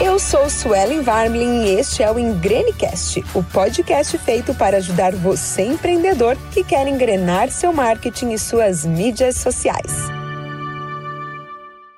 Eu sou Suelen Varmlin e este é o Engrenecast, o podcast feito para ajudar você empreendedor que quer engrenar seu marketing e suas mídias sociais.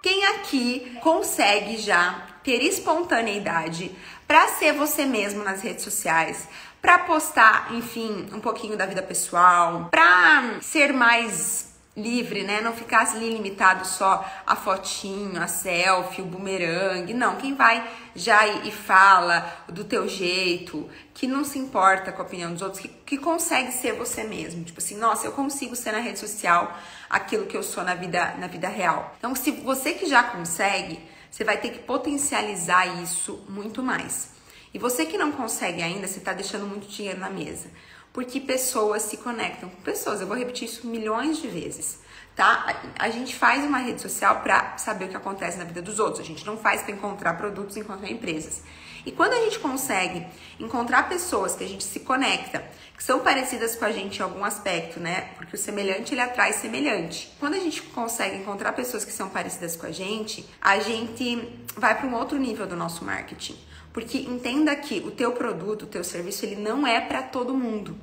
Quem aqui consegue já ter espontaneidade para ser você mesmo nas redes sociais, para postar, enfim, um pouquinho da vida pessoal, para ser mais livre, né? Não ficar ali limitado só a fotinho, a selfie, o bumerangue. Não, quem vai já e fala do teu jeito, que não se importa com a opinião dos outros, que, que consegue ser você mesmo. Tipo assim, nossa, eu consigo ser na rede social aquilo que eu sou na vida, na vida real. Então, se você que já consegue, você vai ter que potencializar isso muito mais. E você que não consegue ainda, você está deixando muito dinheiro na mesa porque pessoas se conectam com pessoas. Eu vou repetir isso milhões de vezes, tá? A gente faz uma rede social para saber o que acontece na vida dos outros. A gente não faz para encontrar produtos, encontrar empresas. E quando a gente consegue encontrar pessoas que a gente se conecta, que são parecidas com a gente em algum aspecto, né? Porque o semelhante ele atrai semelhante. Quando a gente consegue encontrar pessoas que são parecidas com a gente, a gente vai para um outro nível do nosso marketing. Porque entenda que o teu produto, o teu serviço, ele não é para todo mundo.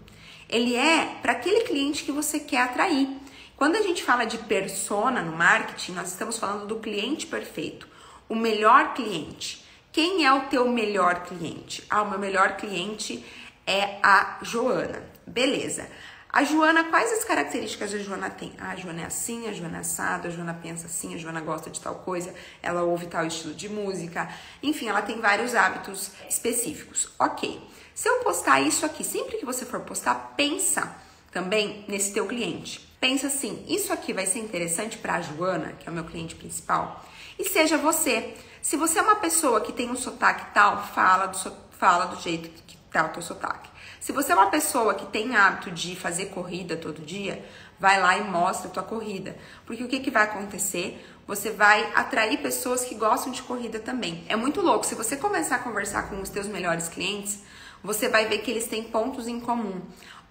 Ele é para aquele cliente que você quer atrair. Quando a gente fala de persona no marketing, nós estamos falando do cliente perfeito, o melhor cliente. Quem é o teu melhor cliente? Ah, o meu melhor cliente é a Joana. Beleza. A Joana, quais as características a Joana tem? Ah, a Joana é assim, a Joana é assada, a Joana pensa assim, a Joana gosta de tal coisa, ela ouve tal estilo de música. Enfim, ela tem vários hábitos específicos. Ok. Se eu postar isso aqui, sempre que você for postar, pensa também nesse teu cliente. Pensa assim, isso aqui vai ser interessante para a Joana, que é o meu cliente principal, e seja você. Se você é uma pessoa que tem um sotaque tal, fala do, fala do jeito que tá o teu sotaque. Se você é uma pessoa que tem hábito de fazer corrida todo dia, vai lá e mostra a tua corrida. Porque o que, que vai acontecer? Você vai atrair pessoas que gostam de corrida também. É muito louco. Se você começar a conversar com os teus melhores clientes, você vai ver que eles têm pontos em comum.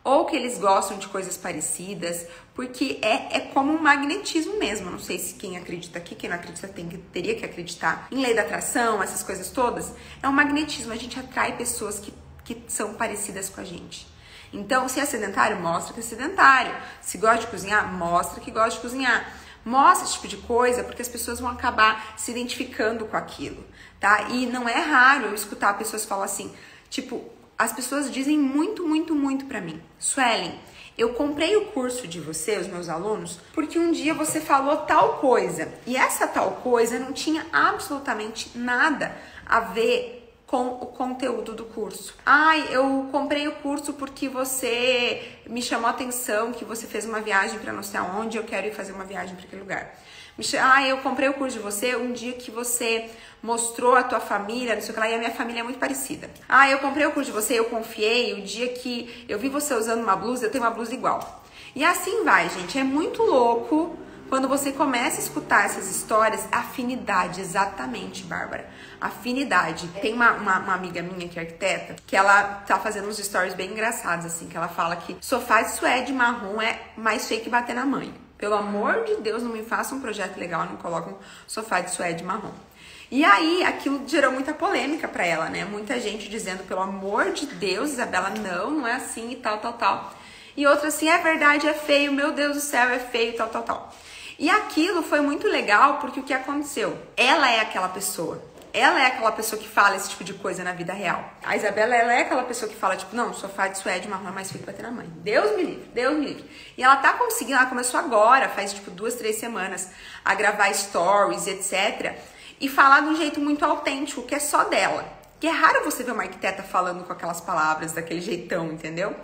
Ou que eles gostam de coisas parecidas, porque é, é como um magnetismo mesmo. Não sei se quem acredita aqui, quem não acredita tem, teria que acreditar em lei da atração, essas coisas todas. É um magnetismo, a gente atrai pessoas que que são parecidas com a gente. Então, se é sedentário, mostra que é sedentário. Se gosta de cozinhar, mostra que gosta de cozinhar. Mostra esse tipo de coisa, porque as pessoas vão acabar se identificando com aquilo, tá? E não é raro eu escutar pessoas falar assim, tipo, as pessoas dizem muito, muito, muito para mim, Suelen, eu comprei o curso de você, os meus alunos, porque um dia você falou tal coisa e essa tal coisa não tinha absolutamente nada a ver com o conteúdo do curso. Ai, eu comprei o curso porque você me chamou a atenção, que você fez uma viagem para não sei aonde, eu quero ir fazer uma viagem para aquele lugar. Ah, eu comprei o curso de você um dia que você mostrou a tua família, não sei o que lá, e a minha família é muito parecida. Ah, eu comprei o curso de você, eu confiei, o dia que eu vi você usando uma blusa, eu tenho uma blusa igual. E assim vai, gente, é muito louco quando você começa a escutar essas histórias, afinidade, exatamente, Bárbara. Afinidade. Tem uma, uma, uma, amiga minha que é arquiteta, que ela tá fazendo uns stories bem engraçados, assim, que ela fala que sofá de suede marrom é mais feio que bater na mãe. Pelo amor de Deus, não me faça um projeto legal, não coloque um sofá de suede marrom. E aí, aquilo gerou muita polêmica para ela, né? Muita gente dizendo, pelo amor de Deus, Isabela, não, não é assim e tal, tal, tal. E outra assim, é verdade, é feio, meu Deus do céu, é feio, tal, tal, tal. E aquilo foi muito legal porque o que aconteceu? Ela é aquela pessoa. Ela é aquela pessoa que fala esse tipo de coisa na vida real. A Isabela, ela é aquela pessoa que fala, tipo, não, sofá de suede, marrom é mais que bater na mãe. Deus me livre, Deus me livre. E ela tá conseguindo, ela começou agora, faz tipo duas, três semanas, a gravar stories, etc. E falar de um jeito muito autêntico, que é só dela. Que é raro você ver uma arquiteta falando com aquelas palavras, daquele jeitão, entendeu?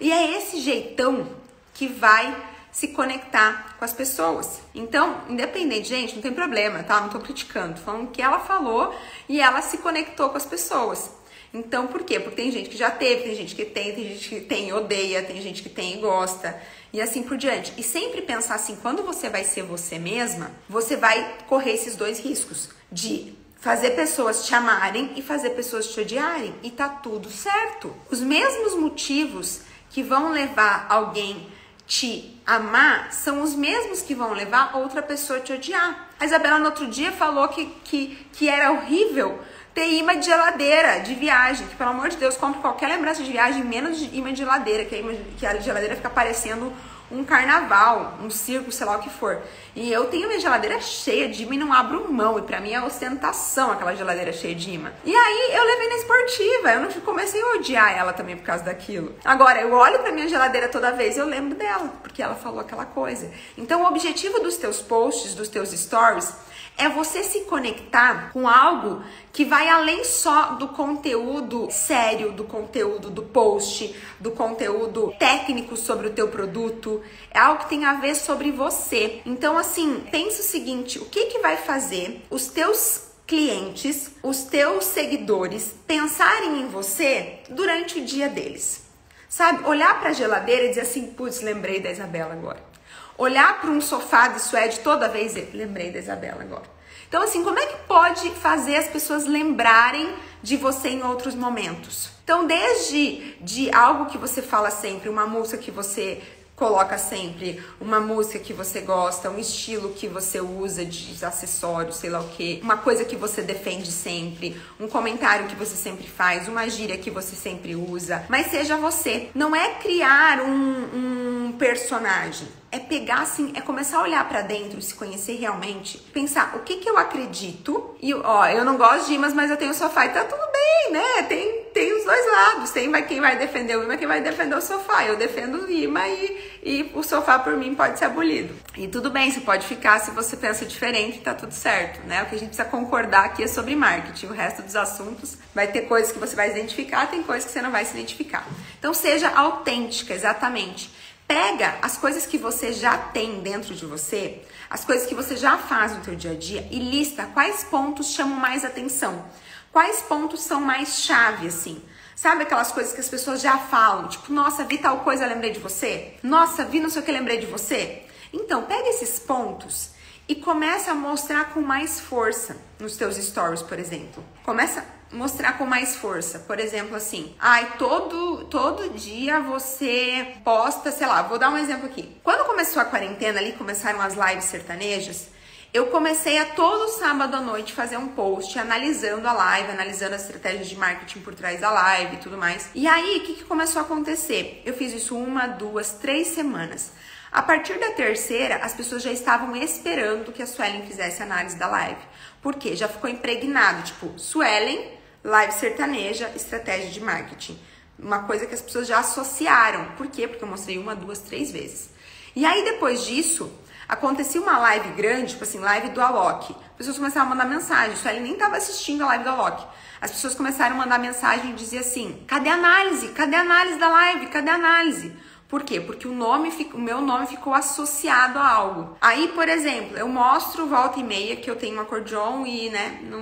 E é esse jeitão que vai se conectar com as pessoas. Então, independente, gente, não tem problema, tá? Não tô criticando, tô falando que ela falou e ela se conectou com as pessoas. Então, por quê? Porque tem gente que já teve, tem gente que tem, tem gente que tem e odeia, tem gente que tem e gosta, e assim por diante. E sempre pensar assim, quando você vai ser você mesma, você vai correr esses dois riscos de fazer pessoas te amarem e fazer pessoas te odiarem, e tá tudo certo. Os mesmos motivos que vão levar alguém te amar são os mesmos que vão levar outra pessoa a te odiar. A Isabela no outro dia falou que, que, que era horrível ter imã de geladeira de viagem, que pelo amor de Deus, compre qualquer lembrança de viagem, menos de imã de geladeira, que a, imã, que a geladeira fica parecendo um carnaval, um circo, sei lá o que for. E eu tenho minha geladeira cheia de imã e não abro mão. E pra mim é ostentação aquela geladeira cheia de imã. E aí eu levei na esportiva. Eu não comecei a odiar ela também por causa daquilo. Agora, eu olho pra minha geladeira toda vez eu lembro dela, porque ela falou aquela coisa. Então, o objetivo dos teus posts, dos teus stories, é você se conectar com algo que vai além só do conteúdo sério, do conteúdo do post, do conteúdo técnico sobre o teu produto. É algo que tem a ver sobre você. Então, assim, pensa o seguinte: o que que vai fazer os teus clientes, os teus seguidores pensarem em você durante o dia deles? Sabe, olhar para a geladeira e dizer assim, putz, lembrei da Isabela agora. Olhar para um sofá de suede toda vez, lembrei da Isabela agora. Então, assim, como é que pode fazer as pessoas lembrarem de você em outros momentos? Então, desde de algo que você fala sempre, uma música que você coloca sempre, uma música que você gosta, um estilo que você usa de acessório, sei lá o que, uma coisa que você defende sempre, um comentário que você sempre faz, uma gíria que você sempre usa, mas seja você. Não é criar um, um personagem é pegar assim, é começar a olhar para dentro, se conhecer realmente, pensar o que que eu acredito e ó, eu não gosto de imãs, mas eu tenho sofá e tá tudo bem, né? Tem tem os dois lados, tem vai quem vai defender o imã, quem vai defender o sofá. Eu defendo o imã e, e o sofá por mim pode ser abolido. E tudo bem, você pode ficar se você pensa diferente, tá tudo certo, né? O que a gente precisa concordar aqui é sobre marketing. O resto dos assuntos vai ter coisas que você vai se identificar, tem coisas que você não vai se identificar. Então seja autêntica, exatamente. Pega as coisas que você já tem dentro de você, as coisas que você já faz no teu dia a dia e lista quais pontos chamam mais atenção. Quais pontos são mais chave assim? Sabe aquelas coisas que as pessoas já falam, tipo, nossa, vi tal coisa, lembrei de você? Nossa, vi não sei o que, lembrei de você? Então, pega esses pontos e começa a mostrar com mais força nos teus stories, por exemplo. Começa mostrar com mais força. Por exemplo, assim, ai, todo, todo dia você posta, sei lá, vou dar um exemplo aqui. Quando começou a quarentena ali, começaram as lives sertanejas, eu comecei a todo sábado à noite fazer um post analisando a live, analisando as estratégias de marketing por trás da live e tudo mais. E aí, o que, que começou a acontecer? Eu fiz isso uma, duas, três semanas. A partir da terceira, as pessoas já estavam esperando que a Suelen fizesse análise da live. Por quê? Já ficou impregnado, tipo, Suelen live sertaneja, estratégia de marketing. Uma coisa que as pessoas já associaram. Por quê? Porque eu mostrei uma, duas, três vezes. E aí, depois disso, acontecia uma live grande, tipo assim, live do Alok. As pessoas começaram a mandar mensagem. Isso ele nem estava assistindo a live do Alok. As pessoas começaram a mandar mensagem e dizer assim: cadê a análise? Cadê a análise da live? Cadê a análise? Por quê? Porque o nome, o meu nome ficou associado a algo. Aí, por exemplo, eu mostro volta e meia que eu tenho um acordeon e, né, não,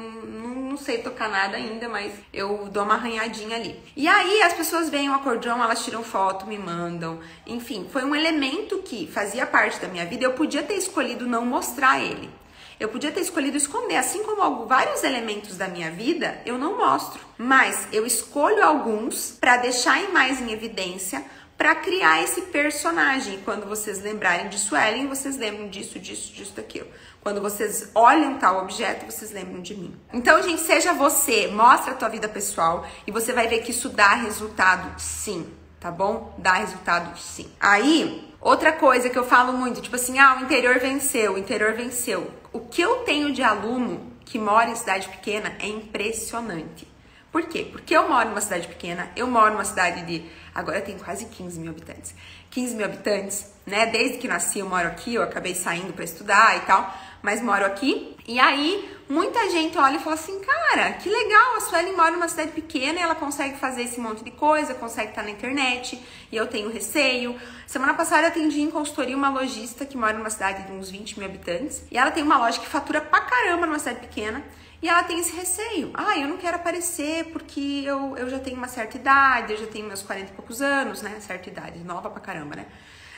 não sei tocar nada ainda, mas eu dou uma arranhadinha ali. E aí as pessoas veem o acordeão, elas tiram foto, me mandam. Enfim, foi um elemento que fazia parte da minha vida. Eu podia ter escolhido não mostrar ele. Eu podia ter escolhido esconder, assim como vários elementos da minha vida eu não mostro, mas eu escolho alguns para deixar mais em evidência para criar esse personagem. Quando vocês lembrarem de Suelen, vocês lembram disso, disso, disso, daquilo. Quando vocês olham tal objeto, vocês lembram de mim. Então, gente, seja você, mostra a tua vida pessoal e você vai ver que isso dá resultado sim, tá bom? Dá resultado sim. Aí, outra coisa que eu falo muito, tipo assim, ah, o interior venceu, o interior venceu. O que eu tenho de aluno que mora em cidade pequena é impressionante. Por quê? Porque eu moro numa cidade pequena, eu moro numa cidade de. Agora tem quase 15 mil habitantes. 15 mil habitantes, né? Desde que nasci eu moro aqui, eu acabei saindo para estudar e tal, mas moro aqui. E aí, muita gente olha e fala assim: cara, que legal, a Suelen mora numa cidade pequena e ela consegue fazer esse monte de coisa, consegue estar na internet e eu tenho receio. Semana passada eu atendi em consultoria uma lojista que mora numa cidade de uns 20 mil habitantes e ela tem uma loja que fatura pra caramba numa cidade pequena. E ela tem esse receio. Ah, eu não quero aparecer porque eu, eu já tenho uma certa idade, eu já tenho meus 40 e poucos anos, né? Certa idade, nova pra caramba, né?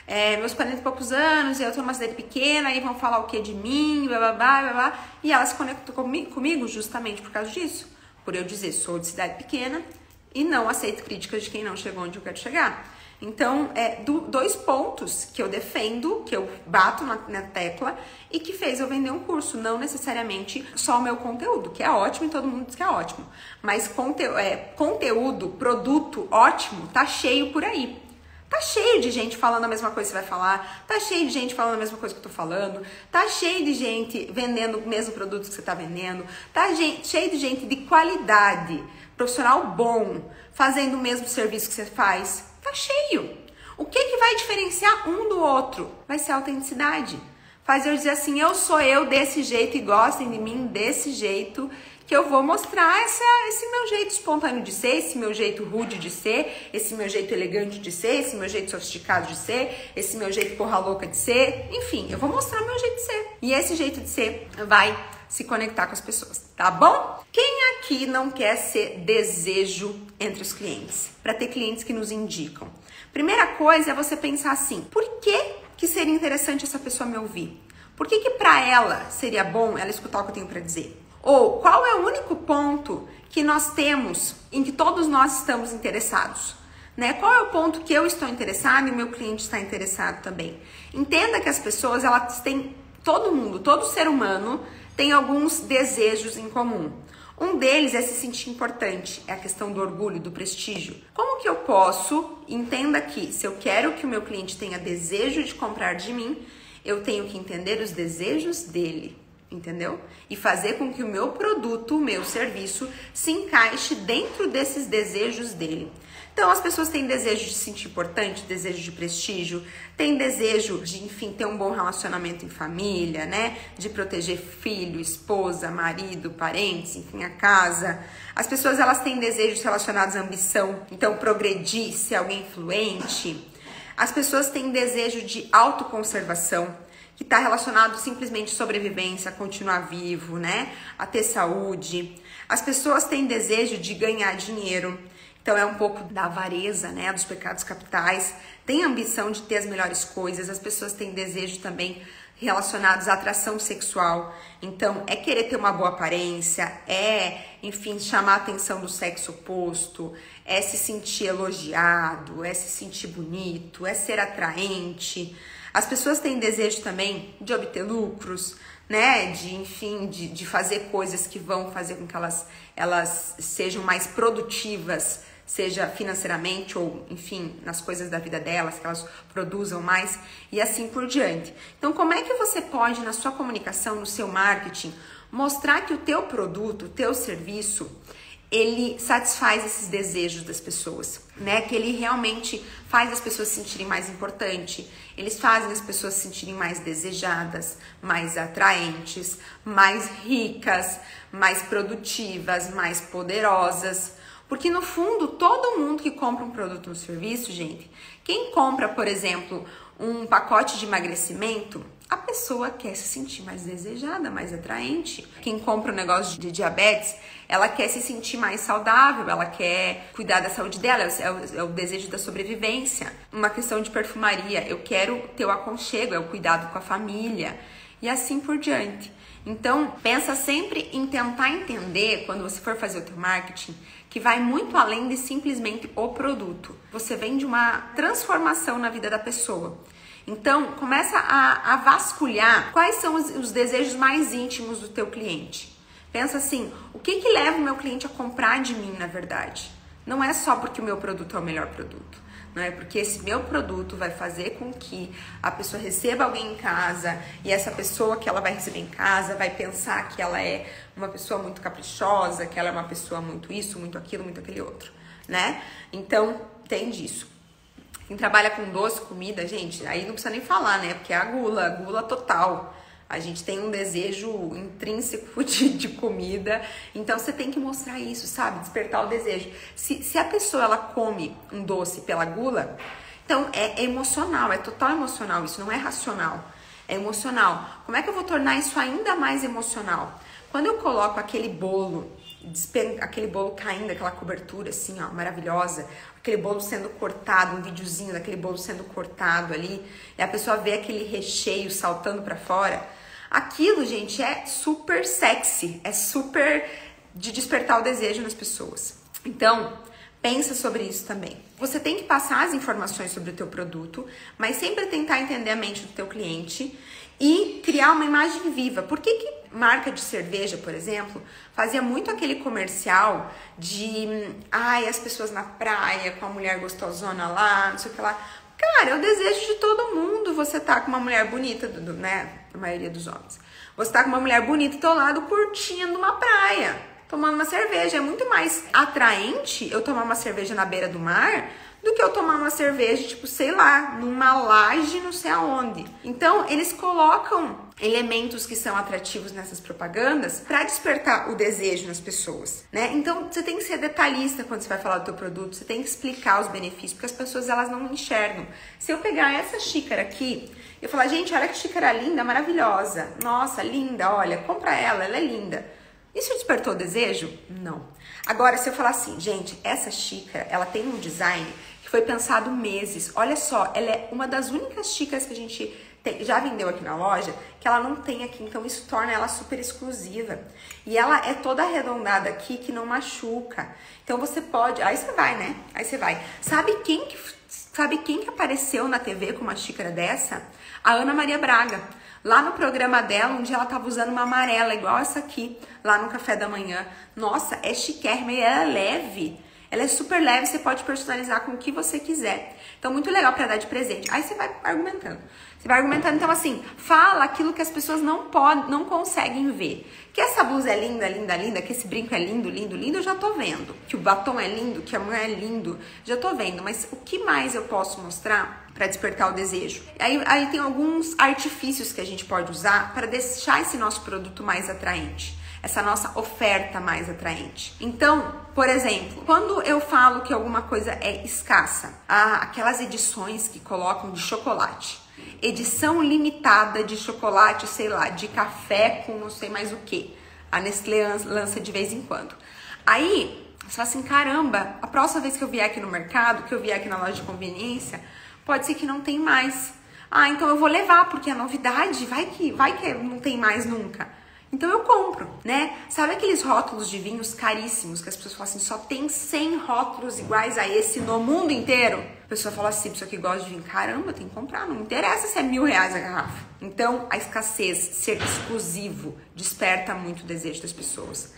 É, meus 40 e poucos anos, eu tô numa cidade pequena, aí vão falar o que de mim, blá blá blá blá blá. E ela se conectou comigo justamente por causa disso. Por eu dizer, sou de cidade pequena e não aceito críticas de quem não chegou onde eu quero chegar. Então, é do, dois pontos que eu defendo, que eu bato na, na, tecla e que fez eu vender um curso, não necessariamente só o meu conteúdo, que é ótimo e todo mundo diz que é ótimo. Mas conte, é, conteúdo, produto ótimo, tá cheio por aí. Tá cheio de gente falando a mesma coisa que você vai falar, tá cheio de gente falando a mesma coisa que eu tô falando, tá cheio de gente vendendo o mesmo produto que você tá vendendo, tá gente, cheio de gente de qualidade, profissional bom, fazendo o mesmo serviço que você faz Tá cheio. O que, que vai diferenciar um do outro? Vai ser a autenticidade. Fazer eu dizer assim, eu sou eu desse jeito e gostem de mim desse jeito, que eu vou mostrar essa, esse meu jeito espontâneo de ser, esse meu jeito rude de ser, esse meu jeito elegante de ser, esse meu jeito sofisticado de ser, esse meu jeito porra louca de ser. Enfim, eu vou mostrar meu jeito de ser. E esse jeito de ser vai se conectar com as pessoas, tá bom? Quem aqui não quer ser desejo entre os clientes? Para ter clientes que nos indicam. Primeira coisa é você pensar assim: por que, que seria interessante essa pessoa me ouvir? Por que, que para ela seria bom ela escutar o que eu tenho para dizer? Ou qual é o único ponto que nós temos em que todos nós estamos interessados? Né? Qual é o ponto que eu estou interessado e o meu cliente está interessado também? Entenda que as pessoas, elas têm, todo mundo, todo ser humano tem alguns desejos em comum. Um deles é se sentir importante, é a questão do orgulho, do prestígio. Como que eu posso, entenda que se eu quero que o meu cliente tenha desejo de comprar de mim, eu tenho que entender os desejos dele, entendeu? E fazer com que o meu produto, o meu serviço se encaixe dentro desses desejos dele. Então, as pessoas têm desejo de se sentir importante, desejo de prestígio, têm desejo de, enfim, ter um bom relacionamento em família, né? De proteger filho, esposa, marido, parentes, enfim, a casa. As pessoas, elas têm desejos relacionados à ambição, então, progredir, ser alguém influente. As pessoas têm desejo de autoconservação, que está relacionado simplesmente à sobrevivência, a continuar vivo, né? A ter saúde. As pessoas têm desejo de ganhar dinheiro então é um pouco da avareza, né, dos pecados capitais. Tem ambição de ter as melhores coisas. As pessoas têm desejo também relacionados à atração sexual. Então, é querer ter uma boa aparência, é, enfim, chamar a atenção do sexo oposto, é se sentir elogiado, é se sentir bonito, é ser atraente. As pessoas têm desejo também de obter lucros, né? De, enfim, de, de fazer coisas que vão fazer com que elas, elas sejam mais produtivas seja financeiramente ou, enfim, nas coisas da vida delas, que elas produzam mais e assim por diante. Então, como é que você pode na sua comunicação, no seu marketing, mostrar que o teu produto, o teu serviço, ele satisfaz esses desejos das pessoas, né? Que ele realmente faz as pessoas se sentirem mais importante, eles fazem as pessoas se sentirem mais desejadas, mais atraentes, mais ricas, mais produtivas, mais poderosas. Porque no fundo, todo mundo que compra um produto ou um serviço, gente, quem compra, por exemplo, um pacote de emagrecimento, a pessoa quer se sentir mais desejada, mais atraente. Quem compra um negócio de diabetes, ela quer se sentir mais saudável, ela quer cuidar da saúde dela, é o, é o desejo da sobrevivência. Uma questão de perfumaria, eu quero ter o aconchego, é o cuidado com a família e assim por diante. Então, pensa sempre em tentar entender quando você for fazer o teu marketing que vai muito além de simplesmente o produto. Você vende uma transformação na vida da pessoa. Então, começa a, a vasculhar quais são os, os, desejos mais íntimos do teu cliente. Pensa assim, o que que leva o meu cliente a comprar de mim, na verdade? Não é só porque o meu produto é o melhor produto não é? Porque esse meu produto vai fazer com que a pessoa receba alguém em casa e essa pessoa que ela vai receber em casa vai pensar que ela é uma pessoa muito caprichosa, que ela é uma pessoa muito isso, muito aquilo, muito aquele outro, né? Então, tem disso. Quem trabalha com doce, comida, gente, aí não precisa nem falar, né? Porque é a gula, gula total. A gente tem um desejo intrínseco de, de, comida, então você tem que mostrar isso, sabe? Despertar o desejo. Se, se a pessoa ela come um doce pela gula, então é emocional, é total emocional, isso não é racional, é emocional. Como é que eu vou tornar isso ainda mais emocional? Quando eu coloco aquele bolo, aquele bolo caindo, aquela cobertura assim, ó, maravilhosa, aquele bolo sendo cortado, um videozinho daquele bolo sendo cortado ali, e a pessoa vê aquele recheio saltando para fora, Aquilo, gente, é super sexy, é super de despertar o desejo nas pessoas. Então, Pensa sobre isso também. Você tem que passar as informações sobre o teu produto, mas sempre tentar entender a mente do teu cliente e criar uma imagem viva. Por que, que marca de cerveja, por exemplo, fazia muito aquele comercial de ai, as pessoas na praia com a mulher gostosona lá, não sei o que lá. Cara, é o desejo de todo mundo você tá com uma mulher bonita, do, né? A maioria dos homens. Você tá com uma mulher bonita do teu lado curtindo uma praia, tomando uma cerveja. É muito mais atraente eu tomar uma cerveja na beira do mar do que eu tomar uma cerveja, tipo, sei lá, numa laje, não sei aonde. Então, eles colocam elementos que são atrativos nessas propagandas para despertar o desejo nas pessoas, né? Então, você tem que ser detalhista quando você vai falar do teu produto, você tem que explicar os benefícios, porque as pessoas elas não enxergam. Se eu pegar essa xícara aqui, eu falar, gente, olha que xícara linda, maravilhosa. Nossa, linda, olha, compra ela, ela é linda. Isso despertou desejo? Não. Agora, se eu falar assim, gente, essa xícara, ela tem um design foi pensado meses. Olha só, ela é uma das únicas xícaras que a gente tem, já vendeu aqui na loja que ela não tem aqui, então isso torna ela super exclusiva. E ela é toda arredondada aqui que não machuca. Então você pode, aí você vai, né? Aí você vai. Sabe quem que sabe quem que apareceu na TV com uma xícara dessa? A Ana Maria Braga. Lá no programa dela, um dia ela tava usando uma amarela igual essa aqui, lá no café da manhã. Nossa, é chiquérrima e ela é leve. Ela é super leve, você pode personalizar com o que você quiser. Então, muito legal para dar de presente. Aí você vai argumentando. Você vai argumentando, então assim, fala aquilo que as pessoas não podem, não conseguem ver. Que essa blusa é linda, linda, linda, que esse brinco é lindo, lindo, lindo, eu já tô vendo. Que o batom é lindo, que a mão é lindo, já tô vendo. Mas o que mais eu posso mostrar para despertar o desejo? Aí, aí tem alguns artifícios que a gente pode usar para deixar esse nosso produto mais atraente essa nossa oferta mais atraente. Então, por exemplo, quando eu falo que alguma coisa é escassa, aquelas edições que colocam de chocolate, edição limitada de chocolate, sei lá, de café com não sei mais o que. A Nestlé lança de vez em quando. Aí, você fala assim, caramba, a próxima vez que eu vier aqui no mercado, que eu vier aqui na loja de conveniência, pode ser que não tem mais. Ah, então eu vou levar, porque é novidade, vai que, vai que não tem mais nunca. Então eu compro, né? Sabe aqueles rótulos de vinhos caríssimos que as pessoas falam assim, só tem 100 rótulos iguais a esse no mundo inteiro? A pessoa fala assim, pessoa que gosta de vinho, caramba, tem que comprar, não interessa se é mil reais a garrafa. Então a escassez, ser exclusivo, desperta muito o desejo das pessoas.